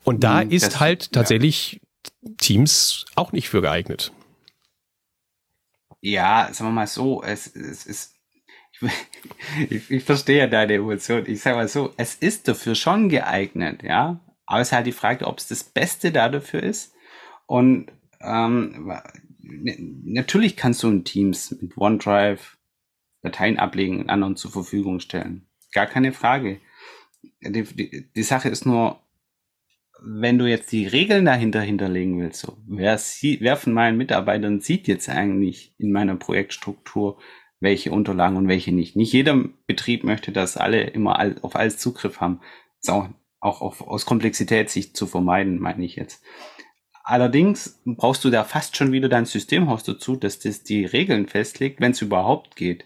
Und da hm, das, ist halt tatsächlich ja. Teams auch nicht für geeignet. Ja, sagen wir mal so, es, es ist ich, ich verstehe deine Emotion. Ich sage mal so, es ist dafür schon geeignet, ja. Aber es ist halt die Frage, ob es das Beste da dafür ist. Und ähm, natürlich kannst du in Teams mit OneDrive Dateien ablegen und anderen zur Verfügung stellen. Gar keine Frage. Die, die, die Sache ist nur, wenn du jetzt die Regeln dahinter hinterlegen willst, so, wer, sie, wer von meinen Mitarbeitern sieht jetzt eigentlich in meiner Projektstruktur, welche Unterlagen und welche nicht. Nicht jeder Betrieb möchte, dass alle immer all, auf alles Zugriff haben. ist auch, auch auf, aus Komplexität sich zu vermeiden, meine ich jetzt. Allerdings brauchst du da fast schon wieder dein Systemhaus dazu, dass das die Regeln festlegt, wenn es überhaupt geht.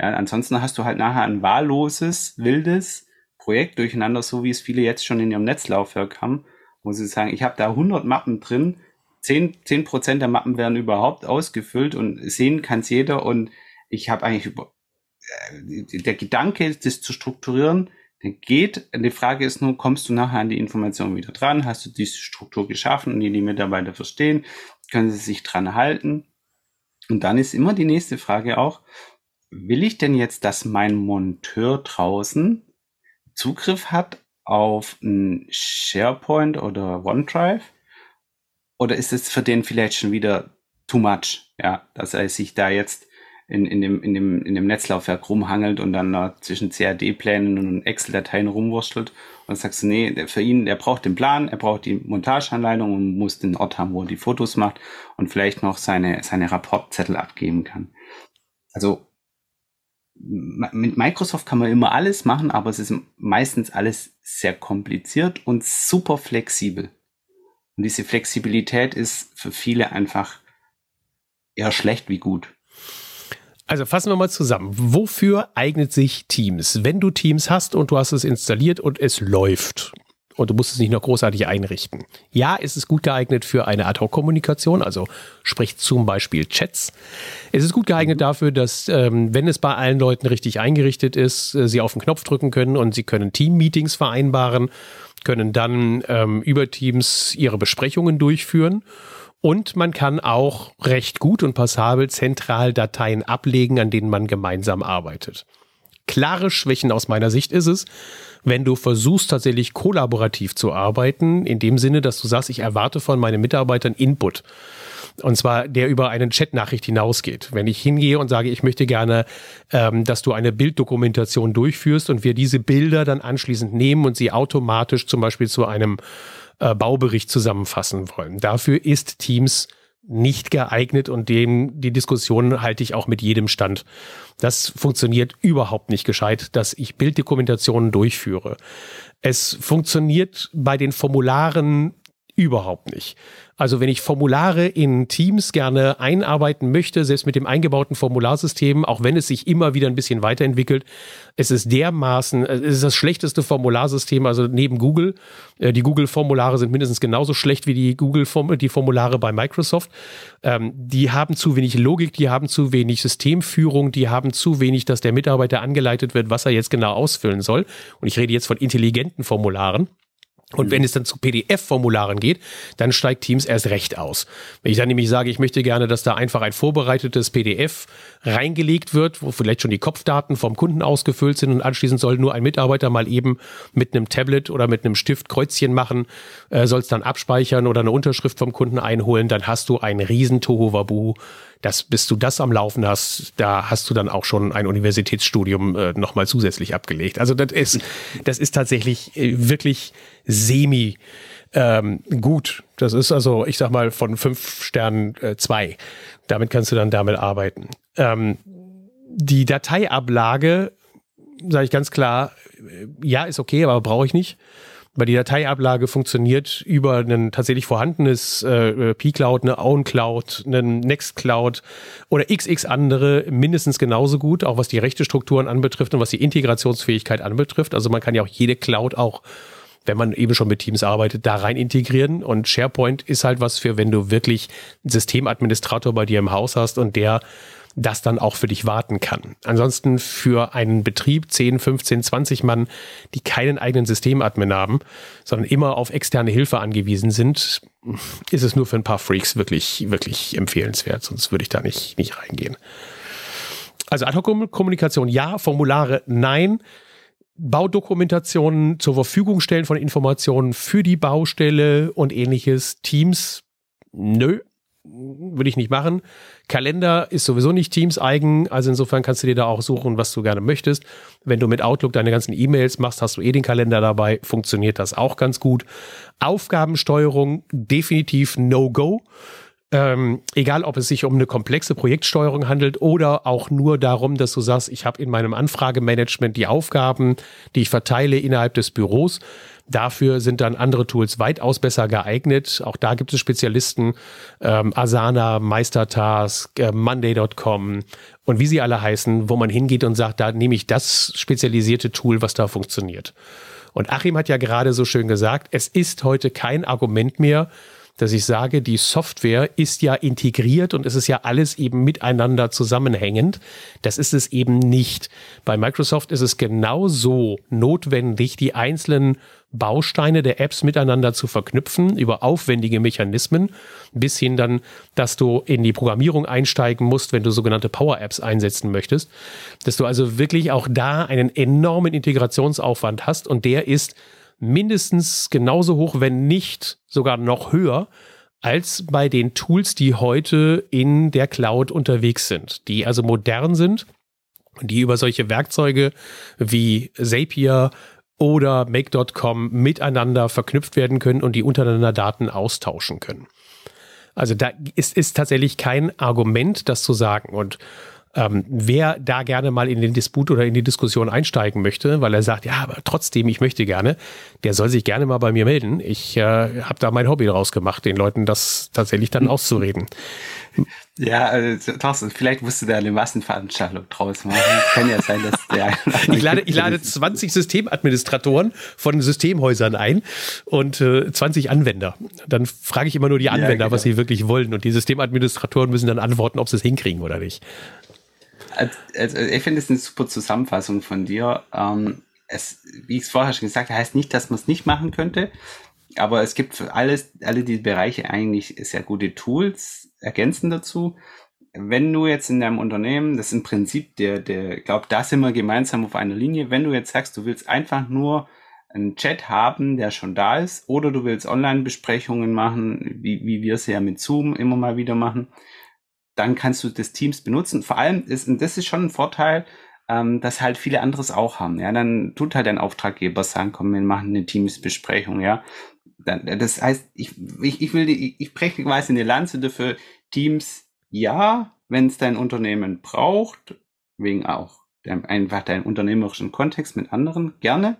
Ja, ansonsten hast du halt nachher ein wahlloses, wildes Projekt durcheinander, so wie es viele jetzt schon in ihrem Netzlaufwerk haben, wo sie sagen, ich habe da 100 Mappen drin, 10, 10 Prozent der Mappen werden überhaupt ausgefüllt und sehen kann es jeder und ich habe eigentlich über äh, der Gedanke, das zu strukturieren, der geht. Die Frage ist nur, kommst du nachher an die Information wieder dran? Hast du diese Struktur geschaffen und die, die Mitarbeiter verstehen? Können sie sich dran halten? Und dann ist immer die nächste Frage auch, will ich denn jetzt, dass mein Monteur draußen Zugriff hat auf ein SharePoint oder OneDrive? Oder ist es für den vielleicht schon wieder too much, ja, dass er sich da jetzt in, in, dem, in, dem, in dem Netzlaufwerk rumhangelt und dann uh, zwischen CAD-Plänen und Excel-Dateien rumwurstelt. Und dann sagst du, nee, für ihn, er braucht den Plan, er braucht die Montageanleitung und muss den Ort haben, wo er die Fotos macht und vielleicht noch seine, seine Rapportzettel abgeben kann. Also mit Microsoft kann man immer alles machen, aber es ist meistens alles sehr kompliziert und super flexibel. Und diese Flexibilität ist für viele einfach eher schlecht wie gut. Also fassen wir mal zusammen. Wofür eignet sich Teams? Wenn du Teams hast und du hast es installiert und es läuft und du musst es nicht noch großartig einrichten. Ja, ist es gut geeignet für eine Ad-Hoc-Kommunikation, also sprich zum Beispiel Chats. Es ist gut geeignet dafür, dass, ähm, wenn es bei allen Leuten richtig eingerichtet ist, äh, sie auf den Knopf drücken können und sie können Team-Meetings vereinbaren, können dann ähm, über Teams ihre Besprechungen durchführen und man kann auch recht gut und passabel zentral Dateien ablegen, an denen man gemeinsam arbeitet. Klare Schwächen aus meiner Sicht ist es, wenn du versuchst tatsächlich kollaborativ zu arbeiten, in dem Sinne, dass du sagst, ich erwarte von meinen Mitarbeitern Input. Und zwar der über einen Chatnachricht hinausgeht. Wenn ich hingehe und sage, ich möchte gerne, ähm, dass du eine Bilddokumentation durchführst und wir diese Bilder dann anschließend nehmen und sie automatisch zum Beispiel zu einem äh, Baubericht zusammenfassen wollen. Dafür ist Teams nicht geeignet und dem die Diskussion halte ich auch mit jedem Stand. Das funktioniert überhaupt nicht gescheit, dass ich Bilddokumentationen durchführe. Es funktioniert bei den Formularen überhaupt nicht. Also wenn ich Formulare in Teams gerne einarbeiten möchte, selbst mit dem eingebauten Formularsystem, auch wenn es sich immer wieder ein bisschen weiterentwickelt, es ist dermaßen, es ist das schlechteste Formularsystem, also neben Google. Äh, die Google-Formulare sind mindestens genauso schlecht wie die Google die Formulare bei Microsoft. Ähm, die haben zu wenig Logik, die haben zu wenig Systemführung, die haben zu wenig, dass der Mitarbeiter angeleitet wird, was er jetzt genau ausfüllen soll. Und ich rede jetzt von intelligenten Formularen. Und wenn es dann zu PDF-Formularen geht, dann steigt Teams erst recht aus. Wenn ich dann nämlich sage, ich möchte gerne, dass da einfach ein vorbereitetes PDF reingelegt wird, wo vielleicht schon die Kopfdaten vom Kunden ausgefüllt sind und anschließend soll nur ein Mitarbeiter mal eben mit einem Tablet oder mit einem Stift Kreuzchen machen, äh, soll es dann abspeichern oder eine Unterschrift vom Kunden einholen, dann hast du ein riesen Tohuwabu das, bis du das am Laufen hast, da hast du dann auch schon ein Universitätsstudium äh, nochmal zusätzlich abgelegt. Also das ist, das ist tatsächlich äh, wirklich semi ähm, gut. Das ist also, ich sag mal, von fünf Sternen äh, zwei. Damit kannst du dann damit arbeiten. Ähm, die Dateiablage, sage ich ganz klar, äh, ja, ist okay, aber brauche ich nicht weil die Dateiablage funktioniert über ein tatsächlich vorhandenes äh, P-Cloud, eine OwnCloud, einen Nextcloud oder xx andere mindestens genauso gut, auch was die rechte Strukturen anbetrifft und was die Integrationsfähigkeit anbetrifft. Also man kann ja auch jede Cloud auch wenn man eben schon mit Teams arbeitet, da rein integrieren. Und SharePoint ist halt was für, wenn du wirklich einen Systemadministrator bei dir im Haus hast und der das dann auch für dich warten kann. Ansonsten für einen Betrieb 10, 15, 20 Mann, die keinen eigenen Systemadmin haben, sondern immer auf externe Hilfe angewiesen sind, ist es nur für ein paar Freaks wirklich, wirklich empfehlenswert, sonst würde ich da nicht, nicht reingehen. Also Ad-Hoc-Kommunikation ja, Formulare nein. Baudokumentationen zur Verfügung stellen von Informationen für die Baustelle und ähnliches. Teams, nö, würde ich nicht machen. Kalender ist sowieso nicht Teams eigen, also insofern kannst du dir da auch suchen, was du gerne möchtest. Wenn du mit Outlook deine ganzen E-Mails machst, hast du eh den Kalender dabei, funktioniert das auch ganz gut. Aufgabensteuerung definitiv No-Go. Ähm, egal, ob es sich um eine komplexe Projektsteuerung handelt oder auch nur darum, dass du sagst, ich habe in meinem Anfragemanagement die Aufgaben, die ich verteile innerhalb des Büros. Dafür sind dann andere Tools weitaus besser geeignet. Auch da gibt es Spezialisten, ähm, Asana, Meistertask, äh, Monday.com und wie sie alle heißen, wo man hingeht und sagt, da nehme ich das spezialisierte Tool, was da funktioniert. Und Achim hat ja gerade so schön gesagt, es ist heute kein Argument mehr, dass ich sage, die Software ist ja integriert und es ist ja alles eben miteinander zusammenhängend. Das ist es eben nicht. Bei Microsoft ist es genauso notwendig, die einzelnen Bausteine der Apps miteinander zu verknüpfen über aufwendige Mechanismen, bis hin dann, dass du in die Programmierung einsteigen musst, wenn du sogenannte Power Apps einsetzen möchtest, dass du also wirklich auch da einen enormen Integrationsaufwand hast und der ist mindestens genauso hoch, wenn nicht sogar noch höher als bei den Tools, die heute in der Cloud unterwegs sind, die also modern sind und die über solche Werkzeuge wie Zapier oder Make.com miteinander verknüpft werden können und die untereinander Daten austauschen können. Also da ist, ist tatsächlich kein Argument, das zu sagen. Und ähm, wer da gerne mal in den Disput oder in die Diskussion einsteigen möchte, weil er sagt, ja, aber trotzdem, ich möchte gerne, der soll sich gerne mal bei mir melden. Ich äh, habe da mein Hobby draus gemacht, den Leuten das tatsächlich dann auszureden. Ja, also, Thorsten, vielleicht musst du da eine Massenveranstaltung draus machen. Kann ja sein, dass der. ich, lade, ich lade 20 Systemadministratoren von Systemhäusern ein und äh, 20 Anwender. Dann frage ich immer nur die Anwender, ja, genau. was sie wirklich wollen. Und die Systemadministratoren müssen dann antworten, ob sie es hinkriegen oder nicht also ich finde es eine super Zusammenfassung von dir. Ähm, es, wie ich es vorher schon gesagt habe, heißt nicht, dass man es nicht machen könnte, aber es gibt für alles, alle diese Bereiche eigentlich sehr gute Tools ergänzend dazu. Wenn du jetzt in deinem Unternehmen, das ist im Prinzip der, der, glaube, da sind wir gemeinsam auf einer Linie. Wenn du jetzt sagst, du willst einfach nur einen Chat haben, der schon da ist, oder du willst Online-Besprechungen machen, wie, wie wir es ja mit Zoom immer mal wieder machen, dann kannst du das Teams benutzen. Vor allem ist, und das ist schon ein Vorteil, ähm, dass halt viele anderes auch haben. Ja, dann tut halt dein Auftraggeber sagen, komm, wir machen eine Teamsbesprechung, ja. Dann, das heißt, ich, ich, ich will, die, ich breche quasi eine Lanze dafür, Teams, ja, wenn es dein Unternehmen braucht, wegen auch einfach deinen unternehmerischen Kontext mit anderen, gerne,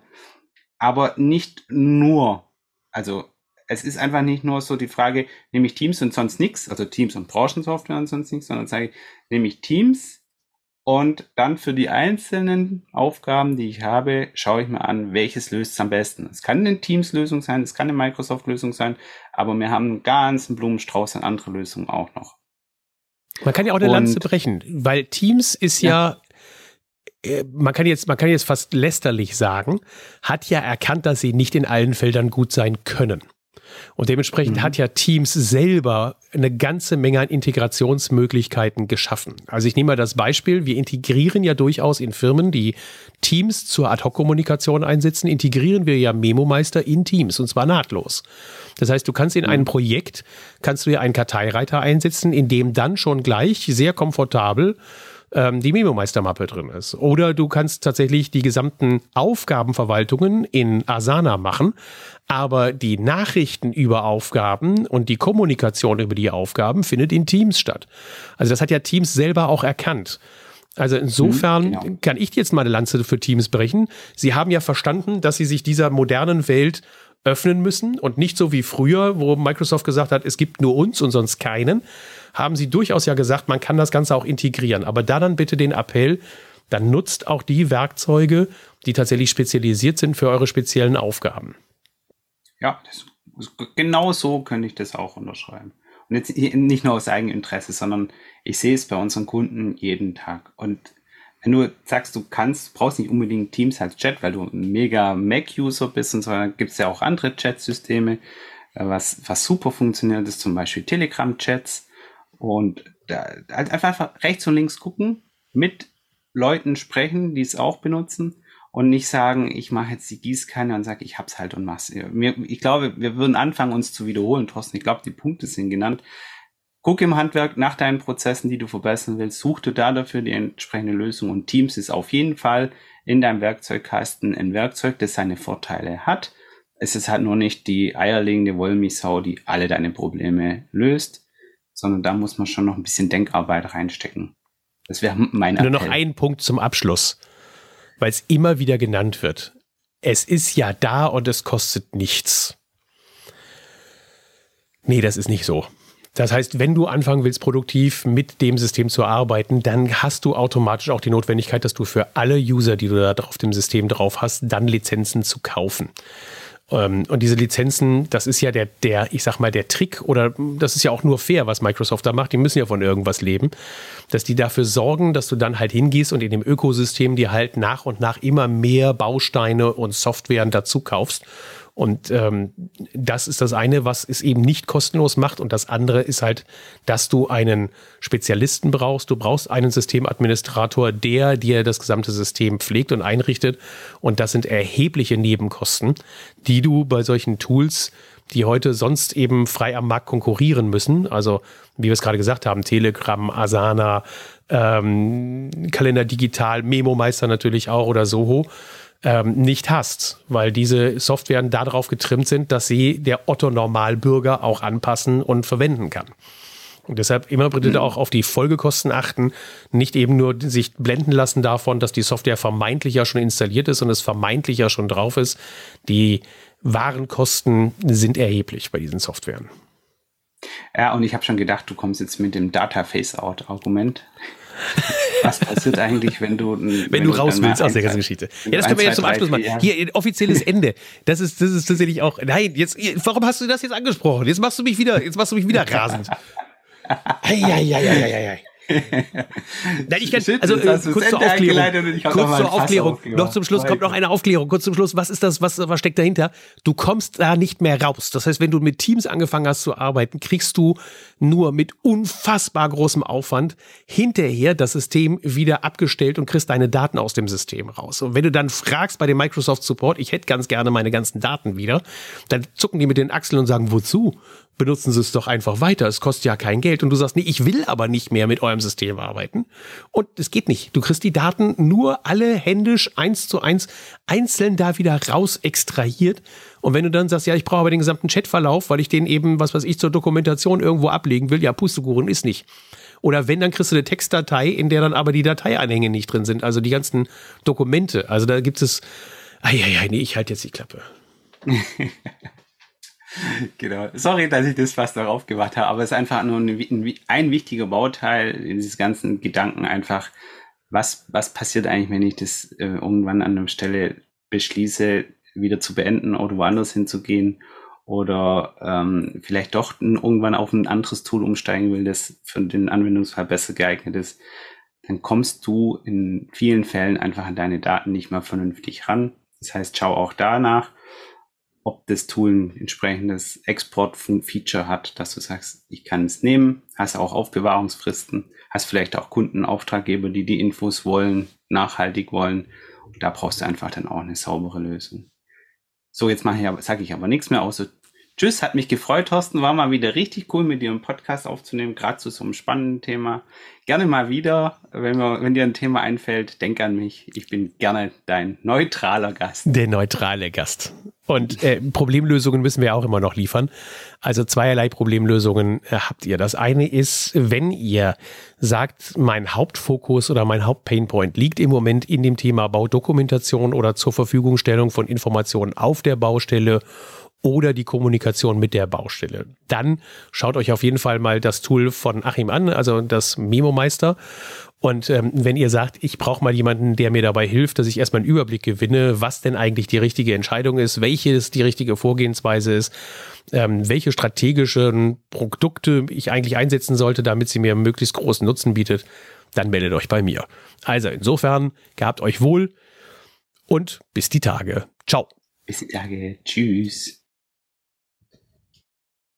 aber nicht nur, also es ist einfach nicht nur so die Frage, nehme ich Teams und sonst nichts, also Teams und Branchensoftware und sonst nichts, sondern sage ich, nehme ich Teams und dann für die einzelnen Aufgaben, die ich habe, schaue ich mir an, welches löst es am besten. Es kann eine Teams-Lösung sein, es kann eine Microsoft-Lösung sein, aber wir haben einen ganzen Blumenstrauß an andere Lösungen auch noch. Man kann ja auch eine und, Lanze brechen, weil Teams ist ja, ja äh, man kann jetzt, man kann jetzt fast lästerlich sagen, hat ja erkannt, dass sie nicht in allen Feldern gut sein können. Und dementsprechend mhm. hat ja Teams selber eine ganze Menge an Integrationsmöglichkeiten geschaffen. Also ich nehme mal das Beispiel, wir integrieren ja durchaus in Firmen, die Teams zur Ad-Hoc-Kommunikation einsetzen, integrieren wir ja Memo-Meister in Teams und zwar nahtlos. Das heißt, du kannst in einem mhm. Projekt, kannst du ja einen Karteireiter einsetzen, in dem dann schon gleich sehr komfortabel ähm, die Memo-Meister-Mappe drin ist. Oder du kannst tatsächlich die gesamten Aufgabenverwaltungen in Asana machen, aber die Nachrichten über Aufgaben und die Kommunikation über die Aufgaben findet in Teams statt. Also das hat ja Teams selber auch erkannt. Also insofern mhm, genau. kann ich jetzt mal eine Lanze für Teams brechen. Sie haben ja verstanden, dass sie sich dieser modernen Welt öffnen müssen und nicht so wie früher, wo Microsoft gesagt hat, es gibt nur uns und sonst keinen, haben sie durchaus ja gesagt, man kann das Ganze auch integrieren. Aber da dann bitte den Appell, dann nutzt auch die Werkzeuge, die tatsächlich spezialisiert sind für eure speziellen Aufgaben. Ja, das, genau so könnte ich das auch unterschreiben. Und jetzt nicht nur aus eigenem Interesse, sondern ich sehe es bei unseren Kunden jeden Tag. Und wenn du sagst, du kannst, brauchst nicht unbedingt Teams als Chat, weil du ein mega Mac-User bist und so, gibt es ja auch andere Chat-Systeme, äh, was, was super funktioniert, ist zum Beispiel Telegram-Chats. Und da halt einfach rechts und links gucken, mit Leuten sprechen, die es auch benutzen und nicht sagen, ich mache jetzt die Gießkanne und sage, ich hab's halt und mach's. Ich glaube, wir würden anfangen, uns zu wiederholen, Thorsten. Ich glaube, die Punkte sind genannt. Guck im Handwerk nach deinen Prozessen, die du verbessern willst, such du da dafür die entsprechende Lösung und Teams ist auf jeden Fall in deinem Werkzeugkasten ein Werkzeug, das seine Vorteile hat. Es ist halt nur nicht die eierlegende Wollmilchsau, die alle deine Probleme löst sondern da muss man schon noch ein bisschen Denkarbeit reinstecken. Das wäre mein Appell. Nur noch ein Punkt zum Abschluss, weil es immer wieder genannt wird. Es ist ja da und es kostet nichts. Nee, das ist nicht so. Das heißt, wenn du anfangen willst, produktiv mit dem System zu arbeiten, dann hast du automatisch auch die Notwendigkeit, dass du für alle User, die du da auf dem System drauf hast, dann Lizenzen zu kaufen. Ähm, und diese Lizenzen, das ist ja der, der, ich sag mal, der Trick oder das ist ja auch nur fair, was Microsoft da macht. Die müssen ja von irgendwas leben, dass die dafür sorgen, dass du dann halt hingehst und in dem Ökosystem dir halt nach und nach immer mehr Bausteine und Softwaren dazu kaufst und ähm, das ist das eine, was es eben nicht kostenlos macht. Und das andere ist halt, dass du einen Spezialisten brauchst. Du brauchst einen Systemadministrator, der dir das gesamte System pflegt und einrichtet. Und das sind erhebliche Nebenkosten, die du bei solchen Tools die heute sonst eben frei am Markt konkurrieren müssen. Also, wie wir es gerade gesagt haben, Telegram, Asana, ähm, Kalender Digital, Memo Meister natürlich auch oder Soho ähm, nicht hast, weil diese Softwaren darauf getrimmt sind, dass sie der Otto Normalbürger auch anpassen und verwenden kann. Und deshalb immer bitte mhm. auch auf die Folgekosten achten, nicht eben nur sich blenden lassen davon, dass die Software vermeintlich ja schon installiert ist und es vermeintlich ja schon drauf ist. Die Warenkosten sind erheblich bei diesen Softwaren. Ja, und ich habe schon gedacht, du kommst jetzt mit dem Data Face-Out-Argument. Was passiert eigentlich, wenn du wenn, wenn du raus willst aus der ganzen Geschichte? Ja, das können wir jetzt zum Abschluss machen. Hier offizielles Ende. Das ist das ist tatsächlich auch. Nein, jetzt warum hast du das jetzt angesprochen? Jetzt machst du mich wieder jetzt machst du mich wieder rasend. Eieieiei. Nein, ich kann, also äh, kurz zur Aufklärung. Kurz zur Aufklärung. Noch zum Schluss kommt noch eine Aufklärung. Kurz zum Schluss, was ist das, was, was steckt dahinter? Du kommst da nicht mehr raus. Das heißt, wenn du mit Teams angefangen hast zu arbeiten, kriegst du nur mit unfassbar großem Aufwand hinterher das System wieder abgestellt und kriegst deine Daten aus dem System raus. Und wenn du dann fragst bei dem Microsoft Support, ich hätte ganz gerne meine ganzen Daten wieder, dann zucken die mit den Achseln und sagen, wozu? Benutzen Sie es doch einfach weiter. Es kostet ja kein Geld. Und du sagst, nee, ich will aber nicht mehr mit eurem System arbeiten. Und es geht nicht. Du kriegst die Daten nur alle händisch eins zu eins einzeln da wieder raus extrahiert. Und wenn du dann sagst, ja, ich brauche aber den gesamten Chatverlauf, weil ich den eben, was weiß ich, zur Dokumentation irgendwo ablegen will, ja, Pustekuchen ist nicht. Oder wenn, dann kriegst du eine Textdatei, in der dann aber die Dateianhänge nicht drin sind, also die ganzen Dokumente. Also da gibt es, ja, nee, ich halte jetzt die Klappe. genau. Sorry, dass ich das fast darauf gemacht habe, aber es ist einfach nur ein, ein, wichtiger Bauteil in dieses ganzen Gedanken einfach, was, was passiert eigentlich, wenn ich das äh, irgendwann an einer Stelle beschließe, wieder zu beenden oder woanders hinzugehen oder ähm, vielleicht doch irgendwann auf ein anderes Tool umsteigen will, das für den Anwendungsfall besser geeignet ist, dann kommst du in vielen Fällen einfach an deine Daten nicht mehr vernünftig ran. Das heißt, schau auch danach ob das Tool ein entsprechendes Export-Feature hat, dass du sagst, ich kann es nehmen, hast auch Aufbewahrungsfristen, hast vielleicht auch Kunden, Auftraggeber, die die Infos wollen, nachhaltig wollen. Und da brauchst du einfach dann auch eine saubere Lösung. So, jetzt mache ich sage ich aber nichts mehr außer Tschüss, hat mich gefreut, Thorsten. War mal wieder richtig cool, mit dir einen Podcast aufzunehmen, gerade zu so einem spannenden Thema. Gerne mal wieder, wenn, wir, wenn dir ein Thema einfällt, denk an mich. Ich bin gerne dein neutraler Gast. Der neutrale Gast. Und äh, Problemlösungen müssen wir auch immer noch liefern. Also zweierlei Problemlösungen äh, habt ihr. Das eine ist, wenn ihr sagt, mein Hauptfokus oder mein Hauptpainpoint liegt im Moment in dem Thema Baudokumentation oder zur Verfügungstellung von Informationen auf der Baustelle oder die Kommunikation mit der Baustelle. Dann schaut euch auf jeden Fall mal das Tool von Achim an, also das Memo Meister. Und ähm, wenn ihr sagt, ich brauche mal jemanden, der mir dabei hilft, dass ich erstmal einen Überblick gewinne, was denn eigentlich die richtige Entscheidung ist, welches die richtige Vorgehensweise ist, ähm, welche strategischen Produkte ich eigentlich einsetzen sollte, damit sie mir möglichst großen Nutzen bietet, dann meldet euch bei mir. Also insofern, gehabt euch wohl und bis die Tage. Ciao. Bis die Tage. Tschüss.